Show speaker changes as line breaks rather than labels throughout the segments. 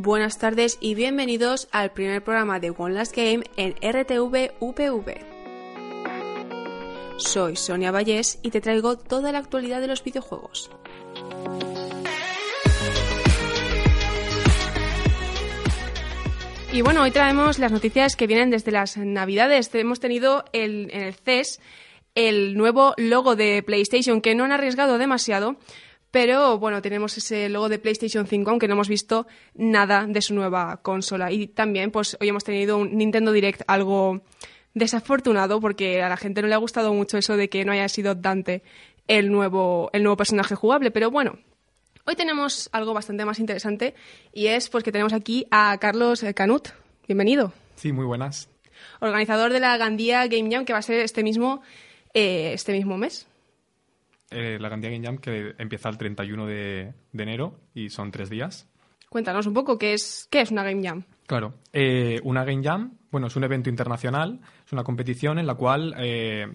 Buenas tardes y bienvenidos al primer programa de One Last Game en RTV UPV. Soy Sonia Vallés y te traigo toda la actualidad de los videojuegos. Y bueno, hoy traemos las noticias que vienen desde las Navidades. Hemos tenido en el CES el nuevo logo de PlayStation que no han arriesgado demasiado, pero bueno, tenemos ese logo de PlayStation 5, aunque no hemos visto nada de su nueva consola. Y también, pues hoy hemos tenido un Nintendo Direct algo desafortunado, porque a la gente no le ha gustado mucho eso de que no haya sido Dante el nuevo, el nuevo personaje jugable. Pero bueno, hoy tenemos algo bastante más interesante y es pues que tenemos aquí a Carlos Canut. Bienvenido.
Sí, muy buenas.
Organizador de la Gandía Game Jam, que va a ser este mismo, eh, este mismo mes.
Eh, la Gandía Game Jam que empieza el 31 de, de, enero y son tres días.
Cuéntanos un poco qué es, qué es una Game Jam.
Claro, eh, una Game Jam, bueno, es un evento internacional, es una competición en la cual eh,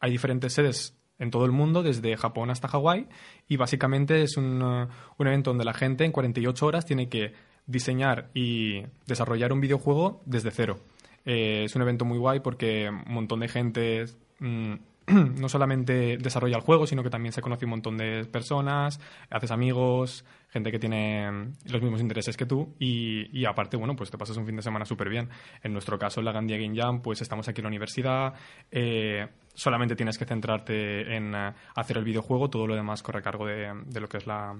hay diferentes sedes en todo el mundo, desde Japón hasta Hawái, y básicamente es un, un evento donde la gente en 48 horas tiene que diseñar y desarrollar un videojuego desde cero. Eh, es un evento muy guay porque un montón de gente mmm, no solamente desarrolla el juego, sino que también se conoce un montón de personas, haces amigos, gente que tiene los mismos intereses que tú y, y aparte, bueno, pues te pasas un fin de semana súper bien. En nuestro caso, en la Gandia Game Jam, pues estamos aquí en la universidad, eh, solamente tienes que centrarte en uh, hacer el videojuego, todo lo demás corre a cargo de, de lo que es la,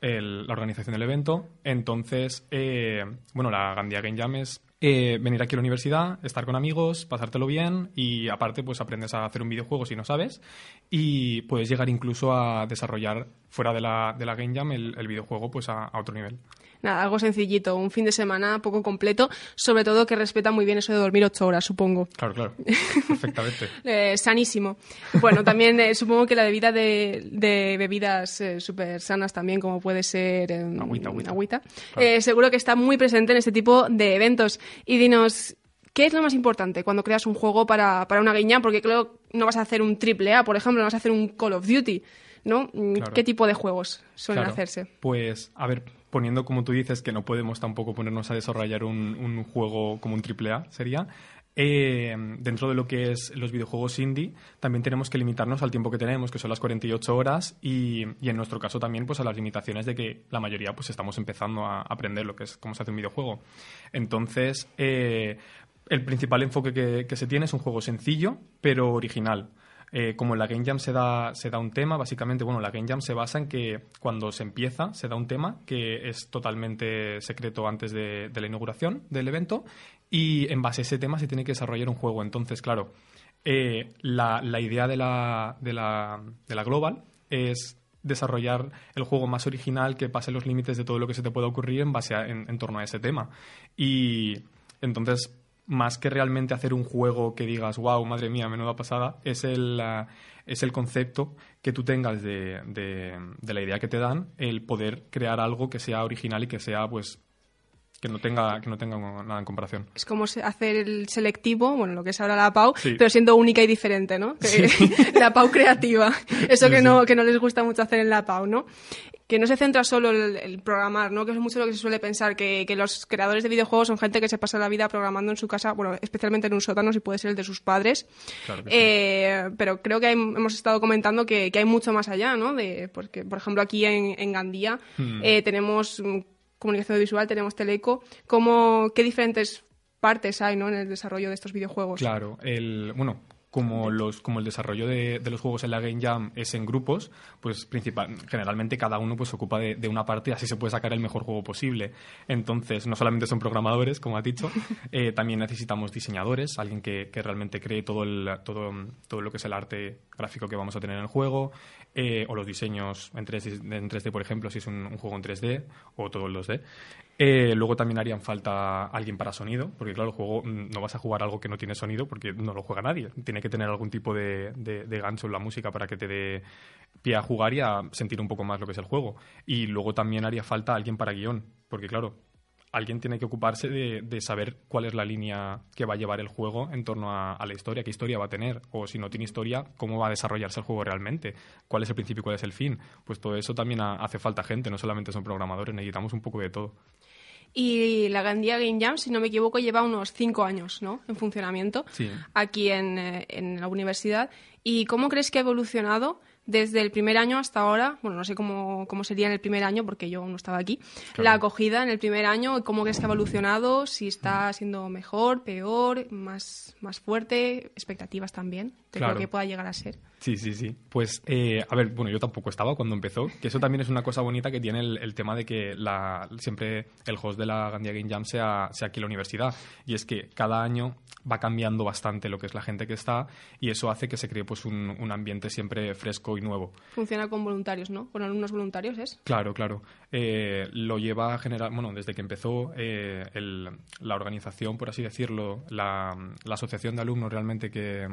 la organización del evento. Entonces, eh, bueno, la Gandia Game Jam es eh, venir aquí a la universidad, estar con amigos, pasártelo bien y aparte pues aprendes a hacer un videojuego si no sabes y puedes llegar incluso a desarrollar fuera de la, de la Game Jam el, videojuego pues a otro nivel.
Nada, algo sencillito, un fin de semana poco completo, sobre todo que respeta muy bien eso de dormir ocho horas, supongo.
Claro, claro, perfectamente.
eh, sanísimo. Bueno, también eh, supongo que la bebida de, de bebidas eh, súper sanas también, como puede ser eh,
agüita, agüita.
agüita claro. seguro que está muy presente en este tipo de eventos. Y dinos, ¿Qué es lo más importante cuando creas un juego para, para una guiña? Porque creo no vas a hacer un triple A, por ejemplo, no vas a hacer un Call of Duty, ¿no?
Claro.
¿Qué tipo de juegos suelen
claro.
hacerse?
Pues, a ver, poniendo como tú dices que no podemos tampoco ponernos a desarrollar un, un juego como un triple A, sería. Eh, dentro de lo que es los videojuegos indie, también tenemos que limitarnos al tiempo que tenemos, que son las 48 horas, y, y, en nuestro caso también pues a las limitaciones de que la mayoría pues estamos empezando a aprender lo que es cómo se hace un videojuego. Entonces, eh, el principal enfoque que, se tiene es un juego sencillo, pero original. Eh, como en la Game Jam se da, se da un tema, básicamente, bueno, la Game Jam se basa en que cuando se empieza se da un tema que es totalmente secreto antes de, la inauguración del evento y en base a ese tema se tiene que desarrollar un juego. Entonces, claro, eh, la, la, idea de la, de, la, de la Global es desarrollar el juego más original que pase los límites de todo lo que se te pueda ocurrir en base a, en torno a ese tema. Y entonces más que realmente hacer un juego que digas, wow, madre mía, menuda pasada, es el, uh, es el concepto que tú tengas de, de, de, la idea que te dan, el poder crear algo que sea original y que sea, pues, que no tenga que no tenga nada en comparación.
Es como hacer el selectivo, bueno, lo que es ahora la PAU,
sí.
pero siendo única y diferente, ¿no?
Sí.
la PAU creativa. Eso sí, que no que no les gusta mucho hacer en la PAU, ¿no? que no se centra solo el, el, programar, ¿no? Que es mucho lo que se suele pensar, que, que, los creadores de videojuegos son gente que se pasa la vida programando en su casa, bueno, especialmente en un sótano, si puede ser el de sus padres.
Claro
eh. Pero creo que hay, hemos estado comentando que, que, hay mucho más allá, ¿no? De, porque, por ejemplo, aquí en, en Gandía hmm. eh, tenemos comunicación visual, tenemos teleco. ¿Cómo, ¿Qué diferentes partes hay ¿no? en el desarrollo de estos videojuegos?
Claro, el, bueno, como, los, como el desarrollo de, de, los juegos en la Game Jam es en grupos, pues principal, generalmente cada uno pues ocupa de, de, una parte y así se puede sacar el mejor juego posible. Entonces, no solamente son programadores, como has dicho, eh, también necesitamos diseñadores, alguien que, que, realmente cree todo, el, todo, todo lo que es el arte gráfico que vamos a tener en el juego, eh, o los diseños en 3D, en 3D, por ejemplo, si es un, un juego en 3D, o todo en 2D. Eh, luego también harían falta alguien para sonido, porque claro, el juego mm, no vas a jugar algo que no tiene sonido porque no lo juega nadie. Tiene que tener algún tipo de, gancho en la música para que te dé pie a jugar y a sentir un poco más lo que es el juego. Y luego también haría falta alguien para guion, porque claro, alguien tiene que ocuparse de, saber cuál es la línea que va a llevar el juego en torno a, la historia, qué historia va a tener, o si no tiene historia, cómo va a desarrollarse el juego realmente, cuál es el principio y cuál es el fin. Pues todo eso también hace falta gente, no solamente son programadores, necesitamos un poco de todo.
Y la Gandía Game Jam, si no me equivoco, lleva unos cinco años ¿no? en funcionamiento
sí.
aquí en, eh, en, la universidad. ¿Y cómo crees que ha evolucionado desde el primer año hasta ahora? Bueno, no sé cómo, cómo sería en el primer año, porque yo no estaba aquí. Claro. La acogida en el primer año, ¿cómo crees que ha evolucionado? Si está siendo mejor, peor, más, más fuerte, expectativas también de
claro.
lo que pueda llegar a ser.
Sí, sí, sí. Pues, eh, a ver, bueno, yo tampoco estaba cuando empezó, que eso también es una cosa bonita que tiene el, el tema de que la, siempre el host de la Gandia Game Jam sea, sea aquí en la universidad. Y es que cada año va cambiando bastante lo que es la gente que está y eso hace que se cree pues un, un ambiente siempre fresco y nuevo.
Funciona con voluntarios, ¿no? Con alumnos voluntarios, ¿es?
Claro, claro. Eh, lo lleva a generar, bueno, desde que empezó eh, el, la organización, por así decirlo, la, la asociación de alumnos realmente que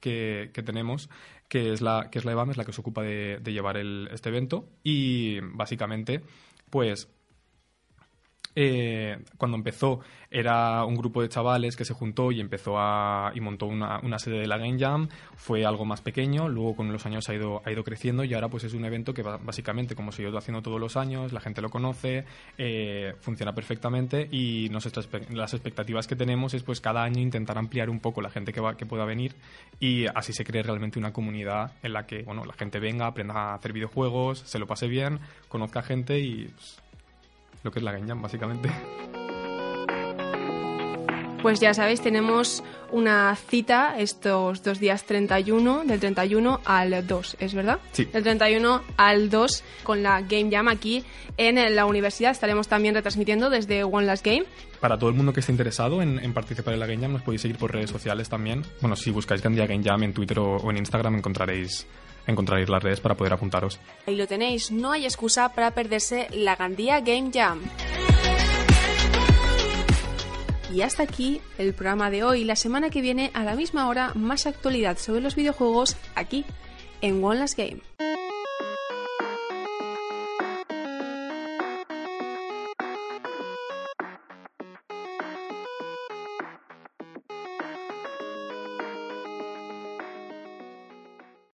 que, que, tenemos, que es la que es la EBAM, es la que se ocupa de, de llevar el, este evento. Y básicamente, pues eh, cuando empezó era un grupo de chavales que se juntó y empezó a y montó una, una, sede de la Game Jam. Fue algo más pequeño luego con los años ha ido ha ido creciendo y ahora pues es un evento que básicamente como se ha ido haciendo todos los años la gente lo conoce eh, funciona perfectamente y nuestras las expectativas que tenemos es pues cada año intentar ampliar un poco la gente que va que pueda venir y así se cree realmente una comunidad en la que bueno la gente venga aprenda a hacer videojuegos se lo pase bien conozca gente y pues, lo que es la Game Jam, básicamente.
Pues ya sabéis, tenemos una cita estos dos días 31, del 31 al 2, ¿es verdad?
Sí.
Del 31 al 2 con la Game Jam aquí en la universidad. Estaremos también retransmitiendo desde One Last Game.
Para todo el mundo que esté interesado en, en, participar en la Game Jam, nos podéis seguir por redes sociales también. Bueno, si buscáis Gandia Game Jam en Twitter o, o en Instagram encontraréis encontraréis las redes para poder apuntaros.
Ahí lo tenéis, no hay excusa para perderse la Gandía Game Jam. Y hasta aquí el programa de hoy. La semana que viene, a la misma hora, más actualidad sobre los videojuegos aquí en One Last Game.